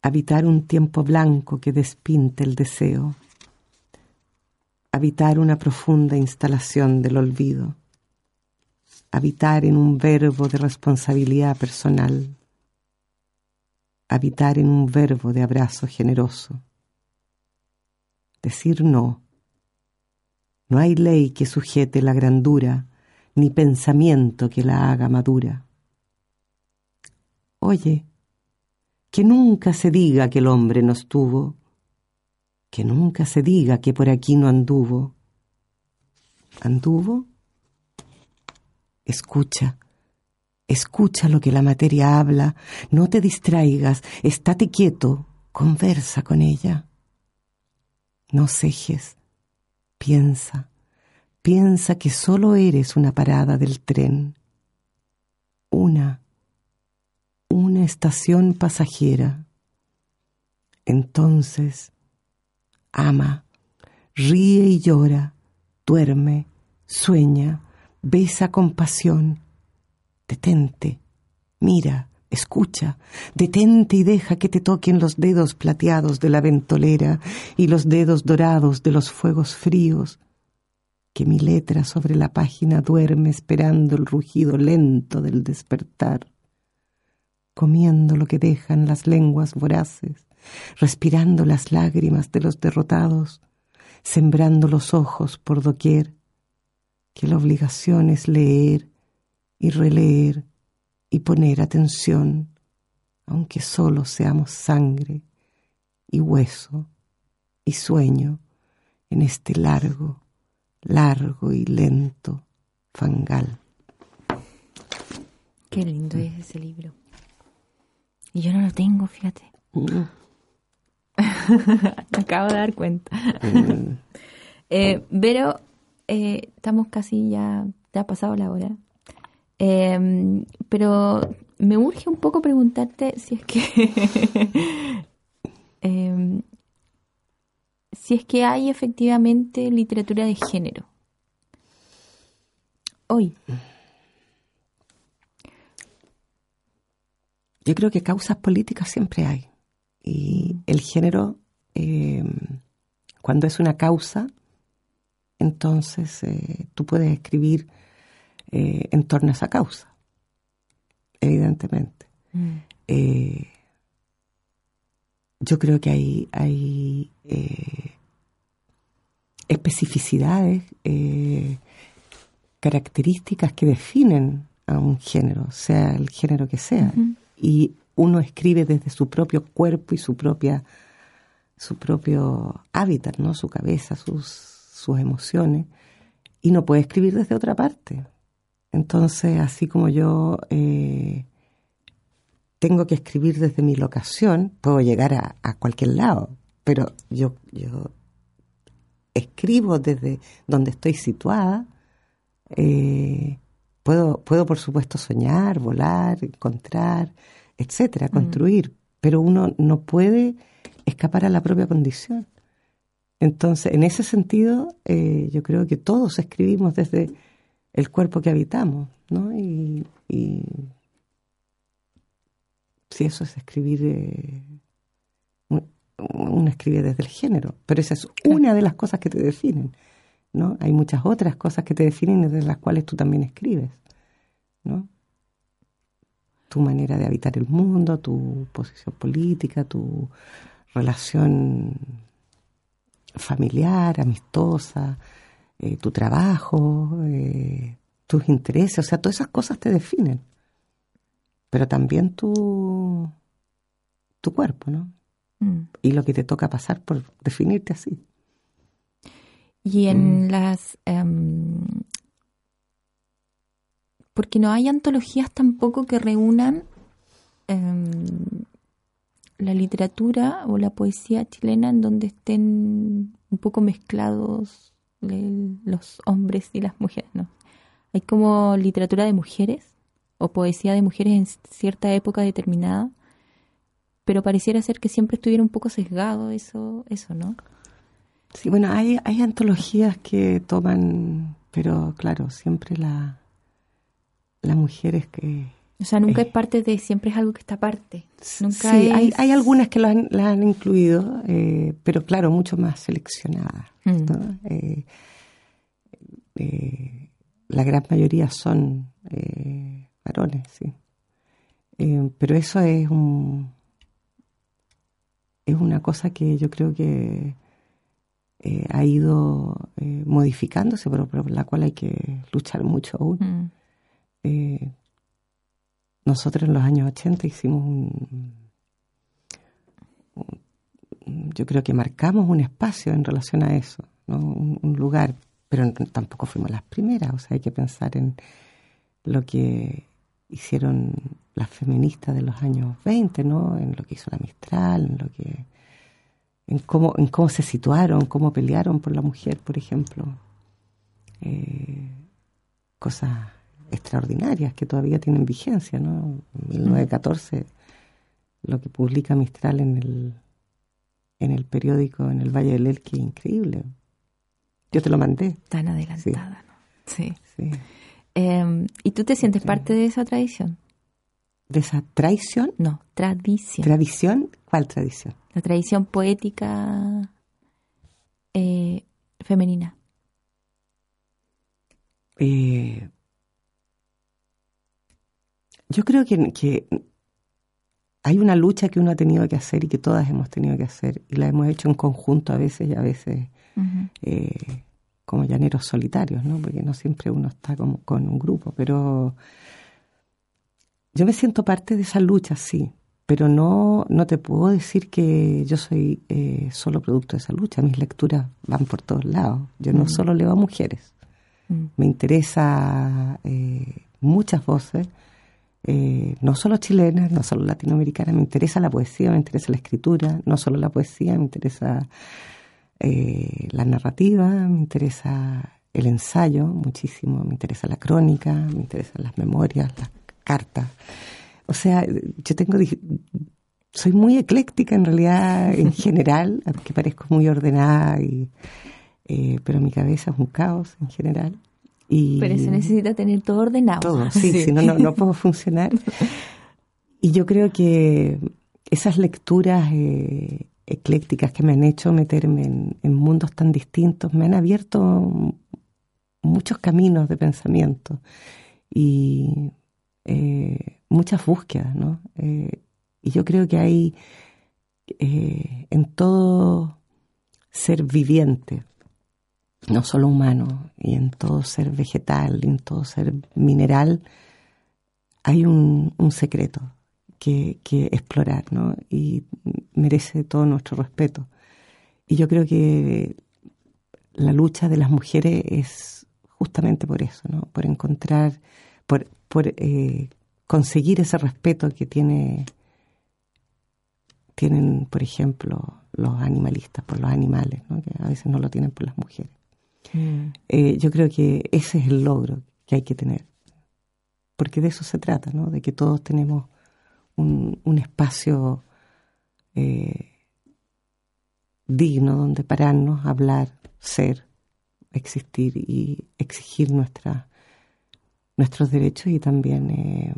Habitar un tiempo blanco que despinte el deseo. Habitar una profunda instalación del olvido. Habitar en un verbo de responsabilidad personal habitar en un verbo de abrazo generoso. Decir no. No hay ley que sujete la grandura, ni pensamiento que la haga madura. Oye, que nunca se diga que el hombre no estuvo, que nunca se diga que por aquí no anduvo. ¿Anduvo? Escucha, Escucha lo que la materia habla, no te distraigas, estate quieto, conversa con ella. No cejes, piensa, piensa que solo eres una parada del tren, una, una estación pasajera. Entonces, ama, ríe y llora, duerme, sueña, besa con pasión Detente, mira, escucha, detente y deja que te toquen los dedos plateados de la ventolera y los dedos dorados de los fuegos fríos, que mi letra sobre la página duerme esperando el rugido lento del despertar, comiendo lo que dejan las lenguas voraces, respirando las lágrimas de los derrotados, sembrando los ojos por doquier, que la obligación es leer y releer y poner atención, aunque solo seamos sangre y hueso y sueño en este largo, largo y lento fangal. Qué lindo es ese libro. Y yo no lo tengo, fíjate. Mm. [laughs] Me acabo de dar cuenta. Mm. [laughs] eh, pero eh, estamos casi ya, ya ha pasado la hora. Em, pero me urge un poco preguntarte si es que [laughs] em, si es que hay efectivamente literatura de género hoy. Yo creo que causas políticas siempre hay. Y el género, em, cuando es una causa, entonces eh, tú puedes escribir eh, en torno a esa causa, evidentemente. Mm. Eh, yo creo que hay, hay eh, especificidades, características que definen a un género, sea el género que sea. Y uno escribe desde su propio cuerpo y su propia su propio hábitat, ¿no? Su cabeza, sus, sus emociones, y no puede escribir desde otra parte. Entonces, así como yo eh, tengo que escribir desde mi locación, puedo llegar a, cualquier lado, pero yo, yo escribo desde donde estoy situada. Eh, puedo, puedo, por supuesto, soñar, volar, encontrar, etcétera, mm. construir, pero uno no puede escapar a la propia condición. Entonces, en ese sentido, eh, yo creo que todos escribimos desde el cuerpo que habitamos, ¿no? Y, si eso es escribir, eh, uno escribe desde el género, pero esa es una de las cosas que te definen, ¿no? Hay muchas otras cosas que te definen y de las cuales tú también escribes, ¿no? Tu manera de habitar el mundo, tu posición política, tu relación familiar, amistosa, eh, tu trabajo, eh, tus intereses, o sea, todas esas cosas te definen. Pero también tu, tu cuerpo, ¿no? Mm. Y lo que te toca pasar por definirte así. Y en mm. las... Em, porque no hay antologías tampoco que reúnan em, la literatura o la poesía chilena en donde estén un poco mezclados los hombres y las mujeres, ¿no? Hay como literatura de mujeres o poesía de mujeres en cierta época determinada, pero pareciera ser que siempre estuviera un poco sesgado eso, eso ¿no? Sí, bueno, hay, hay antologías que toman, pero claro, siempre la, la mujer es que o sea, nunca es parte de, siempre es algo que está aparte. Nunca sí, hay, hay, algunas que lo han, las han incluido, eh, pero claro, mucho más seleccionadas. Mm. Eh, eh, la gran mayoría son varones, sí. pero eso es un es una cosa que yo creo que ha ido modificándose, pero por la cual hay que luchar mucho aún. Mm. Nosotros en los años 80 hicimos un, yo creo que marcamos un espacio en relación a eso, ¿no? un, lugar, pero tampoco fuimos las primeras, o sea, hay que pensar en lo que hicieron las feministas de los años 20, ¿no? En lo que hizo la Mistral, en lo que en cómo en cómo se situaron, cómo pelearon por la mujer, por ejemplo. Eh, cosas extraordinarias que todavía tienen vigencia, ¿no? En 1914, lo que publica Mistral en el, en el periódico, en el Valle del Elqui, increíble. Yo te lo mandé. Tan adelantada, ¿no? Sí. Em, ¿Y tú te sientes parte de esa tradición? ¿De esa traición? No, tradición. ¿Tradición? ¿Cuál tradición? La tradición poética eh, femenina. Eh, yo creo que, hay una lucha que uno ha tenido que hacer y que todas hemos tenido que hacer y la hemos hecho en conjunto a veces y a veces eh, como llaneros solitarios, ¿no? Porque no siempre uno está como con un grupo, pero yo me siento parte de esa lucha, sí, pero no, no te puedo decir que yo soy eh, solo producto de esa lucha. Mis lecturas van por todos lados. Yo no solo leo a mujeres. Me interesa eh, muchas voces eh, no solo chilenas, no solo latinoamericanas, me interesa la poesía, me interesa la escritura, no solo la poesía, me interesa eh, la narrativa, me interesa el ensayo muchísimo, me interesa la crónica, me interesan las memorias, las cartas. O sea, yo tengo, soy muy ecléctica en realidad, en [laughs] general, aunque parezco muy ordenada, y, eh, pero mi cabeza es un caos en general. Pero se necesita tener todo ordenado. Todo, [laughs] sí, si no, no, puedo funcionar. Y yo creo que esas lecturas eh, eclécticas que me han hecho meterme en, mundos tan distintos me han abierto muchos caminos de pensamiento y eh, muchas búsquedas, ¿no? Eh, y yo creo que hay en todo ser viviente no solo humano, y en todo ser vegetal, y en todo ser mineral, hay un, secreto que, explorar, ¿no? Y merece todo nuestro respeto. Y yo creo que la lucha de las mujeres es justamente por eso, ¿no? Por encontrar, por, por eh, conseguir ese respeto que tiene, tienen, por ejemplo, los animalistas por los animales, ¿no? que a veces no lo tienen por las mujeres. Mm. Eh, yo creo que ese es el logro que hay que tener, porque de eso se trata, ¿no? de que todos tenemos un, espacio eh, digno donde pararnos, hablar, ser, existir y exigir nuestra, nuestros derechos y también eh,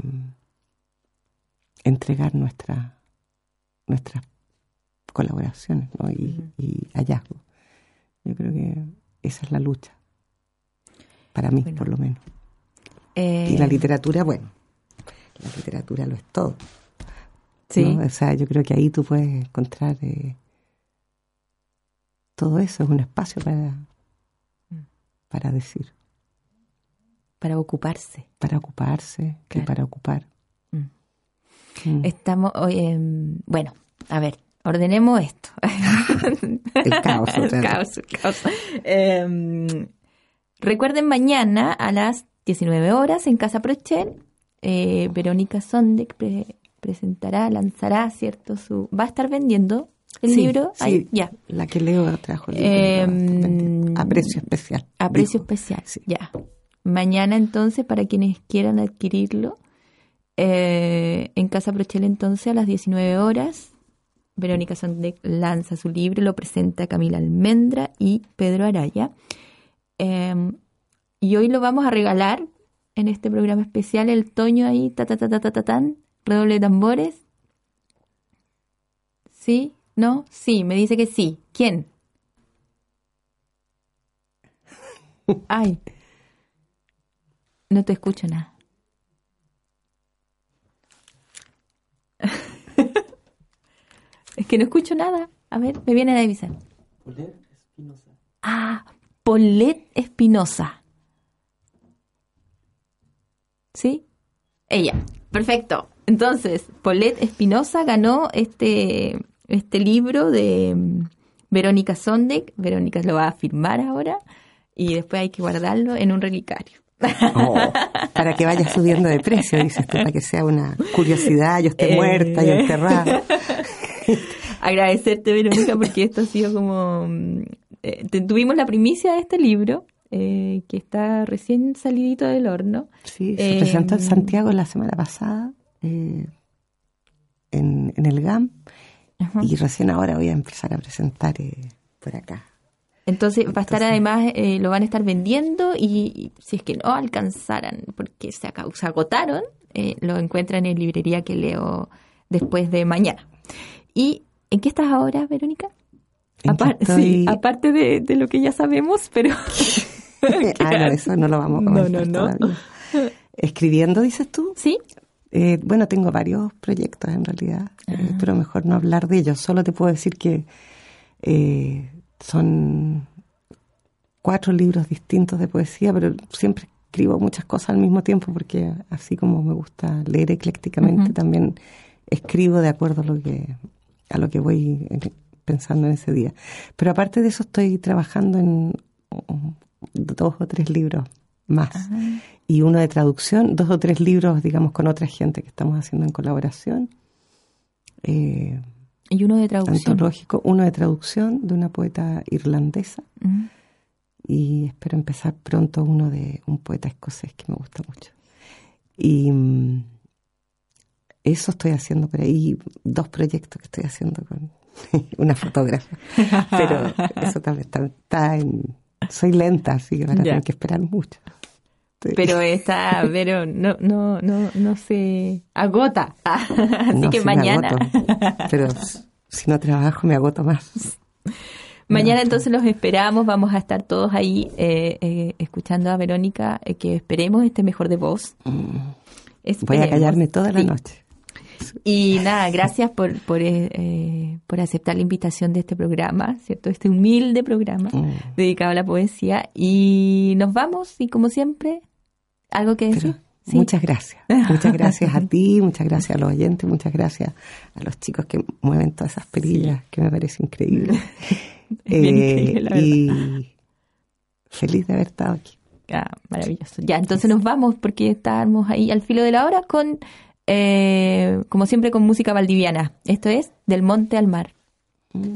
entregar nuestra, nuestras colaboraciones y, hallazgos. Yo creo que esa es la lucha, para mí por lo menos. y la eh, literatura, bueno, la literatura lo es todo. Sí. O sea, yo creo que ahí tú puedes encontrar eh, todo eso, es un espacio para, para decir. Para ocuparse. Para ocuparse y para ocupar. Mm. Mm. Estamos, em, bueno, a ver, ordenemos esto. [laughs] el caos. el caos, em, recuerden mañana a las 19 horas en Casa Prochel, eh, Verónica Sondek presentará, lanzará, ¿cierto? Su, va a estar vendiendo el libro. Sí, ya. La que leo trajo el libro. Em, a precio especial. A precio especial, ya. Mañana entonces, para quienes quieran adquirirlo, eh, en Casa Prochel entonces a las 19 horas, Verónica Sondek lanza su libro, lo presenta Camila Almendra y Pedro Araya. Em, y hoy lo vamos a regalar en este programa especial, el Toño ahí, ta ta ta ta ta, ta tan, redoble de tambores. ¿Sí? ¿No? Sí, me dice que sí. ¿Quién? [laughs] Ay. No te escucho nada. [laughs] es que no escucho nada. A ver, me viene a avisar. Polet Espinosa. Ah, Polet Espinosa. ¿Sí? Ella. Perfecto. Entonces, Polet Espinosa ganó este este libro de mm, Verónica Sondek. Verónica lo va a firmar ahora y después hay que guardarlo en un relicario. Oh, para que vaya subiendo de precio, dices tú, para que sea una curiosidad, yo esté muerta y enterrada. [laughs] [laughs] Agradecerte, Verónica, porque esto ha sido como... Mm, eh, tuvimos la primicia de este libro, eh, que está recién salidito del horno. Sí, se presentó en Santiago la semana pasada, eh, en, en el GAM, y recién ahora voy a empezar a presentar eh, por acá. Entonces, va a estar además, eh, lo van a estar vendiendo y, si es que no alcanzaran, porque se, se agotaron, eh, lo encuentran en librería que leo después de mañana. ¿Y en qué estás ahora, Verónica? sí, aparte de, lo que ya sabemos, pero... [laughs] [laughs] ah, no, eso no lo vamos a comentar no, no, no. ¿Escribiendo, dices tú? Sí. Eh, bueno, tengo varios proyectos en realidad, eh, ah. pero mejor no hablar de ellos. Solo te puedo decir que eh, son cuatro libros distintos de poesía, pero siempre escribo muchas cosas al mismo tiempo porque así como me gusta leer eclécticamente, también escribo de acuerdo a lo que a lo que voy pensando en ese día. Pero aparte de eso estoy trabajando en dos o tres libros más. Ah y uno de traducción, dos o tres libros, digamos, con otra gente que estamos haciendo en colaboración. Eh, y uno de traducción. Antológico, uno de traducción de una poeta irlandesa. Y espero empezar pronto uno de un poeta escocés que me gusta mucho. Y mm, eso estoy haciendo por ahí, dos proyectos que estoy haciendo con [laughs] una fotógrafa. Pero eso también está, en... Soy lenta, así que van a tener que esperar mucho. Pero está, [laughs] pero no, no, no, no se agota. [laughs] Así que mañana. pero si no trabajo me agoto más. Mañana entonces los esperamos, vamos a estar todos ahí eh, eh, escuchando a Verónica, eh, que esperemos esté mejor de voz. Mm. Voy a callarme toda la noche. Y [laughs] nada, gracias por, por, por, aceptar la invitación de este programa, ¿cierto? Este humilde programa mm. dedicado a la poesía. Y nos vamos, y como siempre, ¿Algo que decir? Muchas gracias. Muchas gracias a [laughs] ti, muchas gracias a los oyentes, muchas gracias a los chicos que mueven todas esas perillas, que me parece increíble. [laughs] eh, y feliz de haber estado aquí. Ah, maravilloso. Ya, entonces nos vamos porque estamos ahí al filo de la hora con, eh, como siempre, con música valdiviana. Esto es Del Monte al Mar. Mm.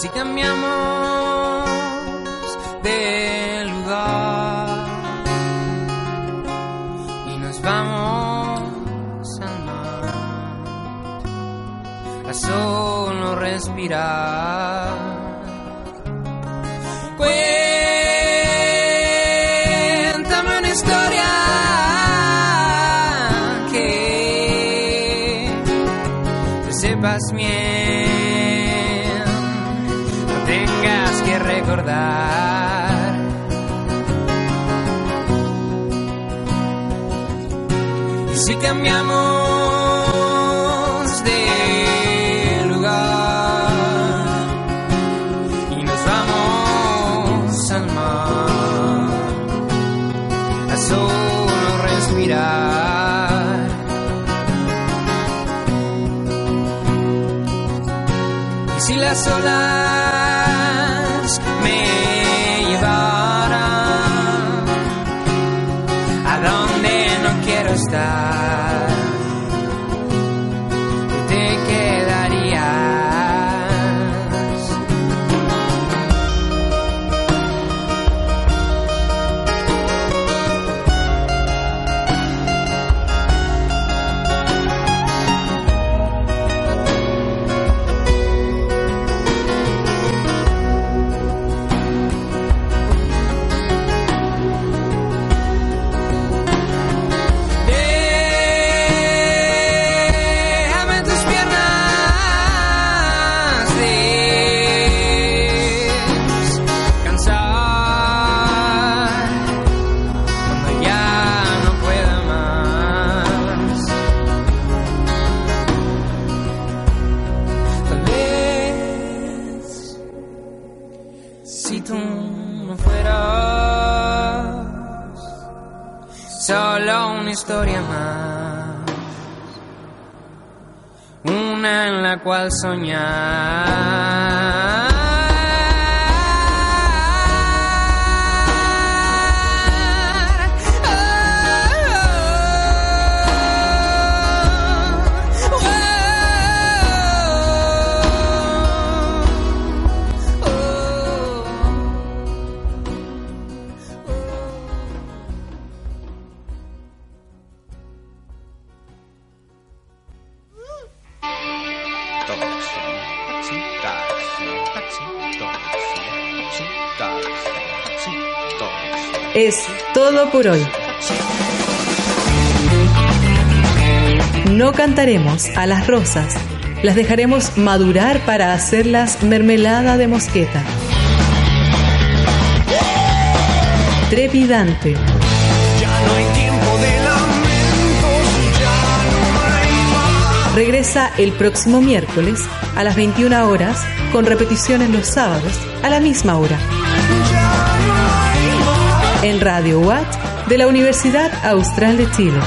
Si cambiamos de lugar y nos vamos al mar a solo respirar. Y si cambiamos historia más una en la cual soñar. Es todo por hoy. No cantaremos a las rosas, las dejaremos madurar para hacerlas mermelada de mosqueta. Trepidante. Ya no hay tiempo de lamentos, ya no hay más. Regresa el próximo miércoles a las 21 horas con repeticiones los sábados a la misma hora. En Radio Watt de la Universidad Austral de Chile.